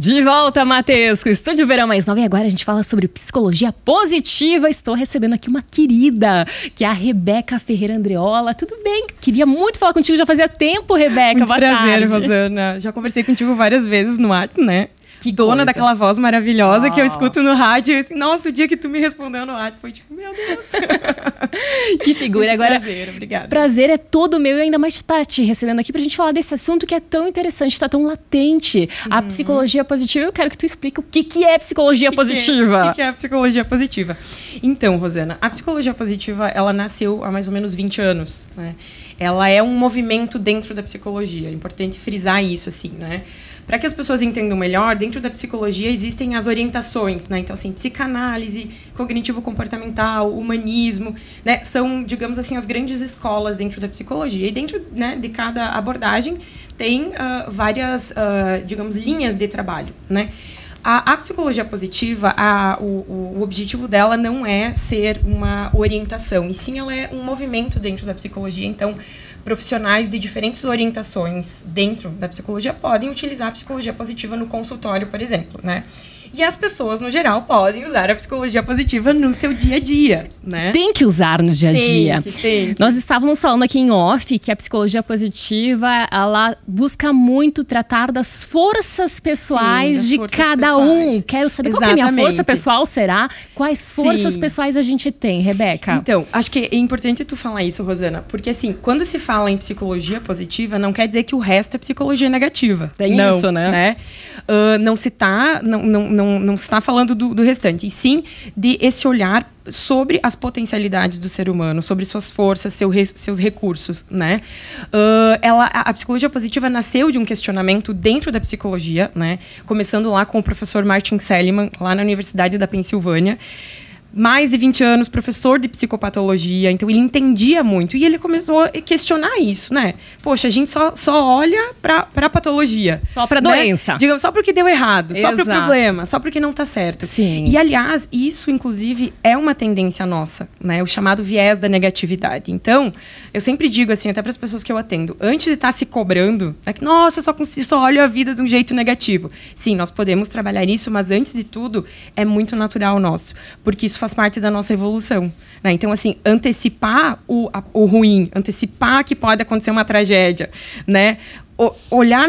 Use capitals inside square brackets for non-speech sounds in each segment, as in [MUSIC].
De volta, Matheus, com o Estúdio Verão Mais Nova. E agora a gente fala sobre psicologia positiva. Estou recebendo aqui uma querida, que é a Rebeca Ferreira Andreola. Tudo bem? Queria muito falar contigo, já fazia tempo, Rebeca. Muito Boa prazer, tarde. Rosana. Já conversei contigo várias vezes no WhatsApp, né? Que Dona coisa. daquela voz maravilhosa que eu Oh. escuto no rádio. E assim, Nossa, o dia que tu me respondeu no WhatsApp foi tipo, meu Deus. [LAUGHS] [LAUGHS] Que figura. Muito agora, prazer, obrigada. Prazer é todo meu e ainda mais estar te recebendo aqui pra gente falar desse assunto que é tão interessante, tá tão latente. Uhum. A psicologia positiva. Eu quero que tu explique o que, que é psicologia positiva. O que, que é a psicologia positiva? Então, Rosana, a psicologia positiva, ela nasceu há mais ou menos 20 anos, né? Ela é um movimento dentro da psicologia. É importante frisar isso, assim, né? Para que as pessoas entendam melhor, dentro da psicologia existem as orientações, né? Então, assim, psicanálise, cognitivo-comportamental, humanismo, né? São, digamos assim, as grandes escolas dentro da psicologia. E dentro né, de cada abordagem tem ah, várias, ah, digamos, linhas de trabalho, né? A, a psicologia positiva, a- o, o objetivo dela não é ser uma orientação, e sim ela é um movimento dentro da psicologia. Então, profissionais de diferentes orientações dentro da psicologia podem utilizar a psicologia positiva no consultório, por exemplo, né? E as pessoas, no geral, podem usar a psicologia positiva no seu dia a dia, né? Tem que usar no dia a dia. Tem que, tem que. Nós estávamos falando aqui em off que a psicologia positiva, ela busca muito tratar das forças pessoais das de forças cada um. pessoais. Quero saber qual que é a minha Exatamente. força pessoal será? Quais forças Sim. pessoais a gente tem, Rebeca? Então, acho que é importante tu falar isso, Rosana, porque assim, quando se fala em psicologia positiva, não quer dizer que o resto é psicologia negativa. Tem não, isso, né? Ah, não se tá, não, não, não, não está falando do, do restante, e sim de esse olhar sobre as potencialidades do ser humano, sobre suas forças, seu seus recursos, né? Ah, ela, a, a psicologia positiva nasceu de um questionamento dentro da psicologia, né? Começando lá com o professor Martin Seligman, lá na Universidade da Pensilvânia mais de 20 anos, professor de psicopatologia, então ele entendia muito. E ele começou a questionar isso, né? Poxa, a gente só, só olha pra, pra patologia. Só pra né? doença. Digamos, só porque deu errado, só pro Exato. problema, só porque não tá certo. Sim. E, aliás, isso, inclusive, é uma tendência nossa, né? O chamado viés da negatividade. Então, eu sempre digo assim, até para as pessoas que eu atendo, antes de estar se cobrando, né, que, nossa, só, consigo, só olho a vida de um jeito negativo. Sim, nós podemos trabalhar isso, mas antes de tudo, é muito natural nosso, porque isso faz parte da nossa evolução. né? Então, assim, antecipar o, a- o ruim, antecipar que pode acontecer uma tragédia, né? Olhar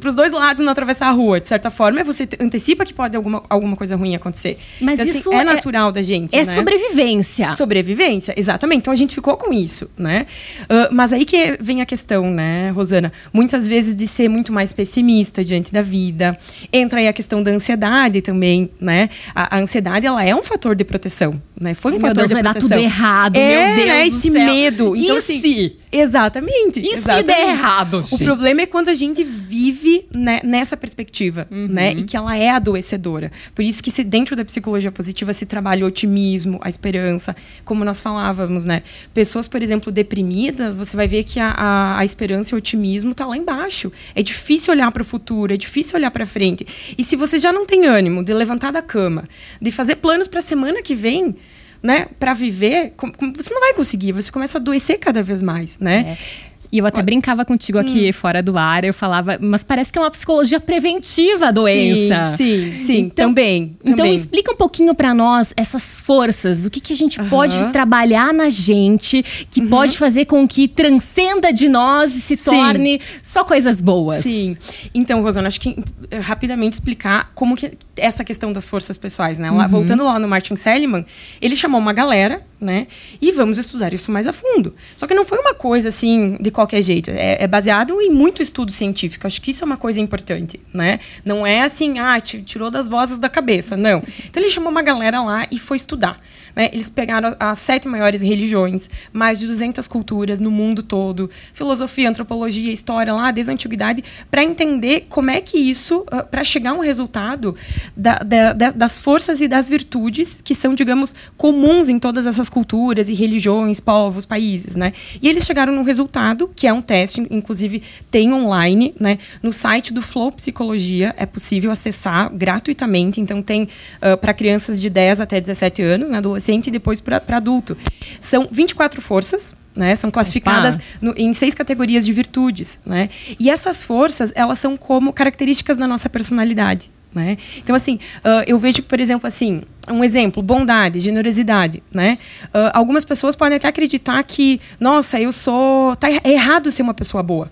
para os dois lados não atravessar a rua, de certa forma, é você te- antecipa que pode alguma, alguma coisa ruim acontecer. Mas Então, assim, isso é é- natural da gente. É né? sobrevivência. Sobrevivência, exatamente. Então a gente ficou com isso, né? Ah, mas aí que vem a questão, né, Rosana? Muitas vezes de ser muito mais pessimista diante da vida. Entra aí a questão da ansiedade também, né? A, a ansiedade, ela é um fator de proteção, né? Foi um Ai, meu fator Deus, de vai dar proteção. tudo errado, é, meu Deus né? do Esse céu. medo. Então, E assim, se? Exatamente. E se exatamente. der errado? O problema é quando a gente vive né, nessa perspectiva, Uhum. né? E que ela é adoecedora. Por isso que se dentro da psicologia positiva se trabalha o otimismo, a esperança, como nós falávamos, né? Pessoas, por exemplo, deprimidas, você vai ver que a, a, a esperança e o otimismo tá lá embaixo. É difícil olhar para o futuro, é difícil olhar para frente. E se você já não tem ânimo de levantar da cama, de fazer planos para a semana que vem, né, para viver, você não vai conseguir, você começa a adoecer cada vez mais, né? E eu até brincava contigo aqui Hum. fora do ar, eu falava, mas parece que é uma psicologia preventiva a doença. Sim, sim, sim, Então- também. Então também. explica um pouquinho pra nós essas forças, o que, que a gente. Uhum. pode trabalhar na gente, que pode fazer com que transcenda de nós e se Sim. torne só coisas boas. Sim. Então, Rosana, acho que eh, rapidamente explicar como que essa questão das forças pessoais, né? Lá- voltando lá no Martin Seligman, ele chamou uma galera, né? E vamos estudar isso mais a fundo. Só que não foi uma coisa assim de qualquer jeito. É, é baseado em muito estudo científico. Acho que isso é uma coisa importante, né? Não é assim, ah, ti- tirou das vozes da cabeça, não. Então ele chamou uma galera lá e foi estudar. Né? Eles pegaram as sete maiores religiões, mais de 200 culturas no mundo todo, filosofia, antropologia, história lá desde a antiguidade, para entender como é que isso, para chegar a um resultado da- da- da- das forças e das virtudes que são, digamos, comuns em todas essas culturas e religiões, povos, países, né? E eles chegaram no resultado, que é um teste, inclusive tem online, né? No site do Flow Psicologia é possível acessar gratuitamente, então tem uh, para crianças de 10 até 17 anos, né, adolescente, e depois para adulto. São 24 forças, né? São classificadas no, em seis categorias de virtudes, né? E essas forças, elas são como características da nossa personalidade. Né? Então, assim, uh, eu vejo, por exemplo, assim, um exemplo, bondade, generosidade, né? Uh, algumas pessoas podem até acreditar que, nossa, eu sou... Tá é errado ser uma pessoa boa.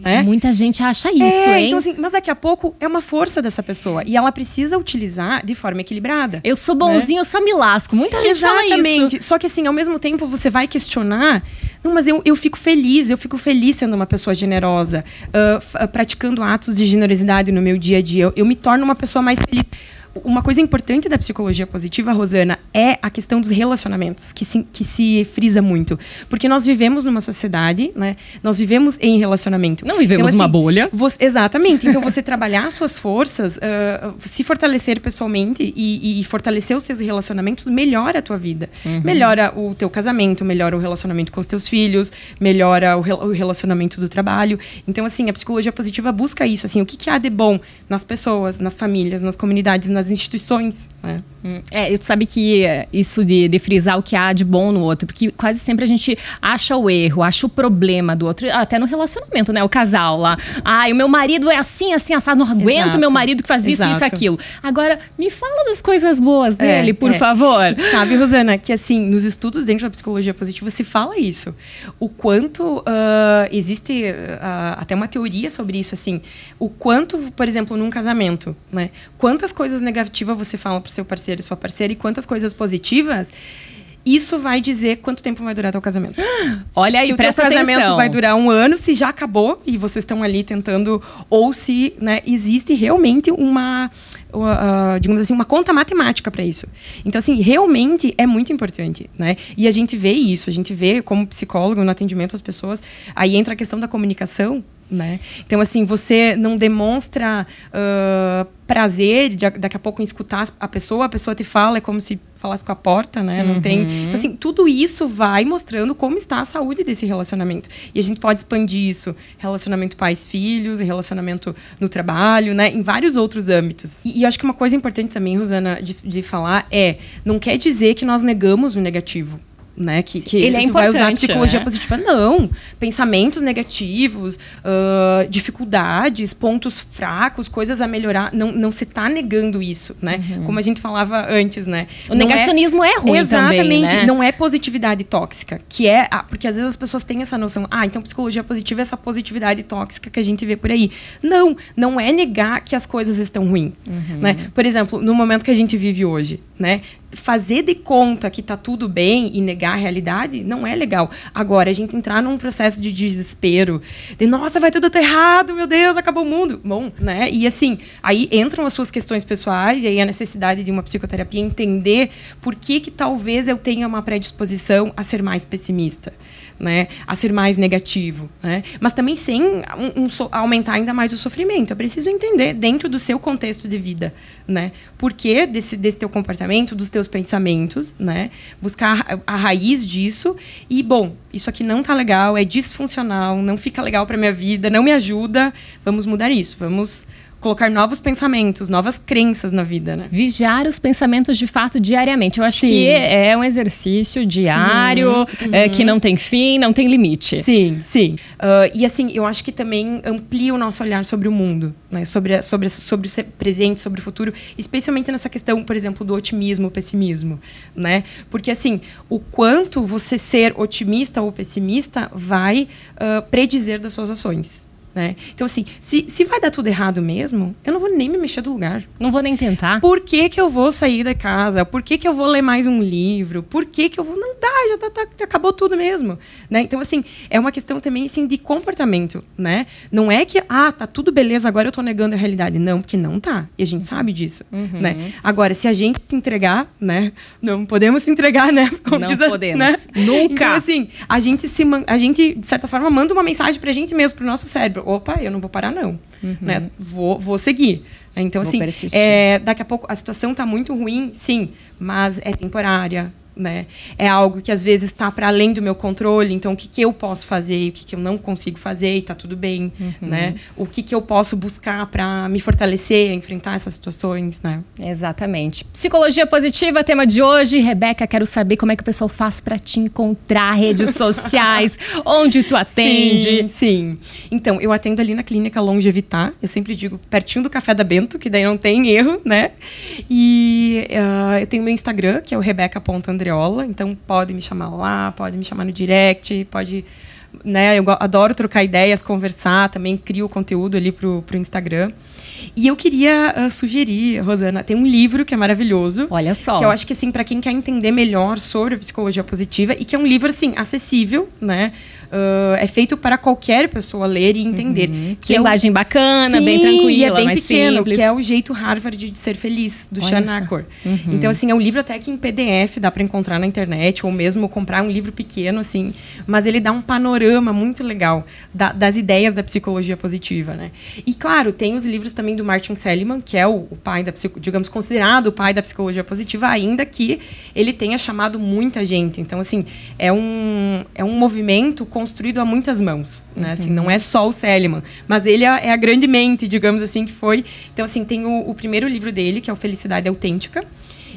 Né? Muita gente acha isso, é, hein? Então, assim, mas daqui a pouco é uma força dessa pessoa. E ela precisa utilizar de forma equilibrada. Eu sou bonzinho, né? eu só me lasco. Muita gente Exatamente. fala isso. Só que, assim, ao mesmo tempo, você vai questionar. Não, mas eu, eu fico feliz, eu fico feliz sendo uma pessoa generosa, uh, praticando atos de generosidade no meu dia a dia. Eu, eu me torno uma pessoa mais feliz uma coisa importante da psicologia positiva, Rosana, é a questão dos relacionamentos, que se, que se frisa muito. Porque nós vivemos numa sociedade, né? Nós vivemos em relacionamento. Não vivemos então, assim, uma bolha. Você, exatamente. Então, você trabalhar suas forças, uh, se fortalecer pessoalmente e, e, fortalecer os seus relacionamentos, melhora a tua vida. Uhum. Melhora o teu casamento, melhora o relacionamento com os teus filhos, melhora o, re, o, relacionamento do trabalho. Então, assim, a psicologia positiva busca isso. Assim, o que, que há de bom nas pessoas, nas famílias, nas comunidades, nas das instituições. Né? Hum, é, tu sabe que isso de, de, frisar o que há de bom no outro, porque quase sempre a gente acha o erro, acha o problema do outro, até no relacionamento, né? O casal lá. Ai, o meu marido é assim, assim, assado, não aguento Exato. meu marido que faz isso, Exato. isso, aquilo. Agora, me fala das coisas boas é, dele, é, por é. favor. Sabe, Rosana, que assim, nos estudos dentro da psicologia positiva se fala isso. O quanto uh, existe uh, até uma teoria sobre isso, assim, o quanto, por exemplo, num casamento, né? Quantas coisas negativas negativa você fala pro seu parceiro e sua parceira e quantas coisas positivas, isso vai dizer quanto tempo vai durar teu casamento. [GASPS] Olha aí, se o teu casamento atenção. vai durar um ano, se já acabou e vocês estão ali tentando, ou se né, existe realmente uma, uh, digamos assim, uma conta matemática para isso. Então, assim, realmente é muito importante, né? E a gente vê isso, a gente vê como psicólogo no atendimento às pessoas, aí entra a questão da comunicação, né? Então, assim, você não demonstra uh, prazer de, daqui a pouco em escutar a pessoa, a pessoa te fala, é como se falasse com a porta, né? Não uhum. tem. Então, assim, tudo isso vai mostrando como está a saúde desse relacionamento. E a gente pode expandir isso: relacionamento pais-filhos, relacionamento no trabalho, né? Em vários outros âmbitos. E, e acho que uma coisa importante também, Rosana, de, de falar é: não quer dizer que nós negamos o negativo né? Que, que ele é vai usar psicologia né? positiva. Não. Pensamentos negativos, uh, dificuldades, pontos fracos, coisas a melhorar. Não, não se está negando isso, né? Uhum. Como a gente falava antes, né? O não é negacionismo é, é ruim Exatamente. Também, né? Não é positividade tóxica. Que é. Ah, porque às vezes as pessoas têm essa noção. Ah, então psicologia positiva é essa positividade tóxica que a gente vê por aí. Não. Não é negar que as coisas estão ruins. Uhum. Né? Por exemplo, no momento que a gente vive hoje, né? Fazer de conta que tá tudo bem e negar a realidade não é legal. Agora, a gente entrar num processo de desespero, de nossa, vai tudo errado, meu Deus, acabou o mundo. Bom, né? E assim, aí entram as suas questões pessoais e aí a necessidade de uma psicoterapia entender por que que talvez eu tenha uma predisposição a ser mais pessimista né, a ser mais negativo, né? Mas também sem um, um, aumentar ainda mais o sofrimento. É preciso entender dentro do seu contexto de vida, né? Por que desse, desse teu comportamento, dos teus pensamentos, né? Buscar a, a raiz disso e, bom, isso aqui não tá legal, é disfuncional, não fica legal para minha vida, não me ajuda, vamos mudar isso, vamos colocar novos pensamentos, novas crenças na vida, né? Vigiar os pensamentos de fato diariamente. Eu acho Sim. que é um exercício diário, uhum, é, que não tem fim, não tem limite. Sim, sim. Uh, e assim, eu acho que também amplia o nosso olhar sobre o mundo, né? Sobre, sobre, sobre o presente, sobre o futuro, especialmente nessa questão, por exemplo, do otimismo, pessimismo, né? Porque assim, o quanto você ser otimista ou pessimista vai uh, predizer das suas ações. Né? Então, assim, se, se vai dar tudo errado mesmo, eu não vou nem me mexer do lugar. Não vou nem tentar. Por que, que eu vou sair da casa? Por que, que eu vou ler mais um livro? Por que, que eu vou. Não dá, já tá, tá, acabou tudo mesmo. Né? Então, assim, é uma questão também assim, de comportamento. Né? Não é que, ah, tá tudo beleza, agora eu tô negando a realidade. Não, porque não tá. E a gente sabe disso. Uhum. Né? Agora, se a gente se entregar, né? Não podemos se entregar, né? [LAUGHS] Como não a, podemos. Né? Nunca. Então, assim, a gente, se, a gente, de certa forma, manda uma mensagem pra gente mesmo, pro nosso cérebro opa, eu não vou parar, não. Uhum. Né? Vou, vou seguir. Então, vou assim, é, daqui a pouco a situação está muito ruim, sim, mas é temporária, né? É algo que às vezes está para além do meu controle. Então, o que, que eu posso fazer e o que, que eu não consigo fazer e está tudo bem, uhum. né? O que, que eu posso buscar para me fortalecer, enfrentar essas situações, né? Exatamente. Psicologia positiva, tema de hoje. Rebeca, quero saber como é que o pessoal faz para te encontrar, redes [LAUGHS] sociais, onde tu atende. Sim, sim. Então, eu atendo ali na clínica Longevitar. Eu sempre digo pertinho do Café da Bento, que daí não tem erro, né? E uh, eu tenho meu Instagram, que é o Então, pode me chamar lá, pode me chamar no direct, pode né? Eu adoro trocar ideias, conversar, também crio conteúdo ali pro, pro Instagram. E eu queria uh, sugerir, Rosana, tem um livro que é maravilhoso. Olha só. Que eu acho que, assim, para quem quer entender melhor sobre a psicologia positiva, e que é um livro, assim, acessível, né? Uh, é feito para qualquer pessoa ler e entender. Uhum. Que Linguagem é o... bacana, Sim, bem tranquila, é bem pequeno, simples. que é o jeito Harvard de ser feliz, do Sean Acor. Uhum. Então, assim, é um livro até que em PDF dá para encontrar na internet, ou mesmo comprar um livro pequeno, assim. Mas ele dá um panorama muito legal da, das ideias da psicologia positiva, né? E, claro, tem os livros também do Martin Seligman, que é o, o pai da, digamos, considerado o pai da psicologia positiva, ainda que ele tenha chamado muita gente. Então, assim, é um, é um movimento construído a muitas mãos, né? Assim, não é só o Seliman, mas ele é, é a grande mente, digamos assim, que foi. Então, assim, tem o, o primeiro livro dele, que é o Felicidade Autêntica,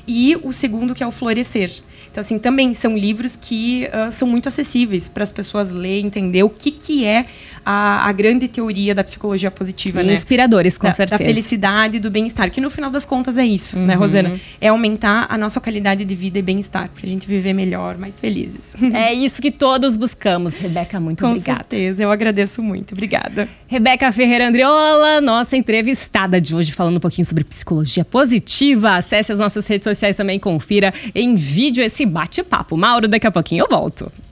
e o segundo, que é o Florescer. Então, assim, também são livros que uh, são muito acessíveis para as pessoas ler, entender o que, que é a, a grande teoria da psicologia positiva, e né? Inspiradores, com da, certeza. Da felicidade e do bem-estar, que no final das contas é isso, né, uhum. né, Rosana? É aumentar a nossa qualidade de vida e bem-estar, para a gente viver melhor, mais felizes. [LAUGHS] É isso que todos buscamos. Rebeca, muito com obrigada. Com certeza, eu agradeço muito. Obrigada. Rebeca Ferreira Andriola, nossa entrevistada de hoje, falando um pouquinho sobre psicologia positiva. Acesse as nossas redes sociais também, confira em vídeo esse bate-papo. Mauro, daqui a pouquinho eu volto.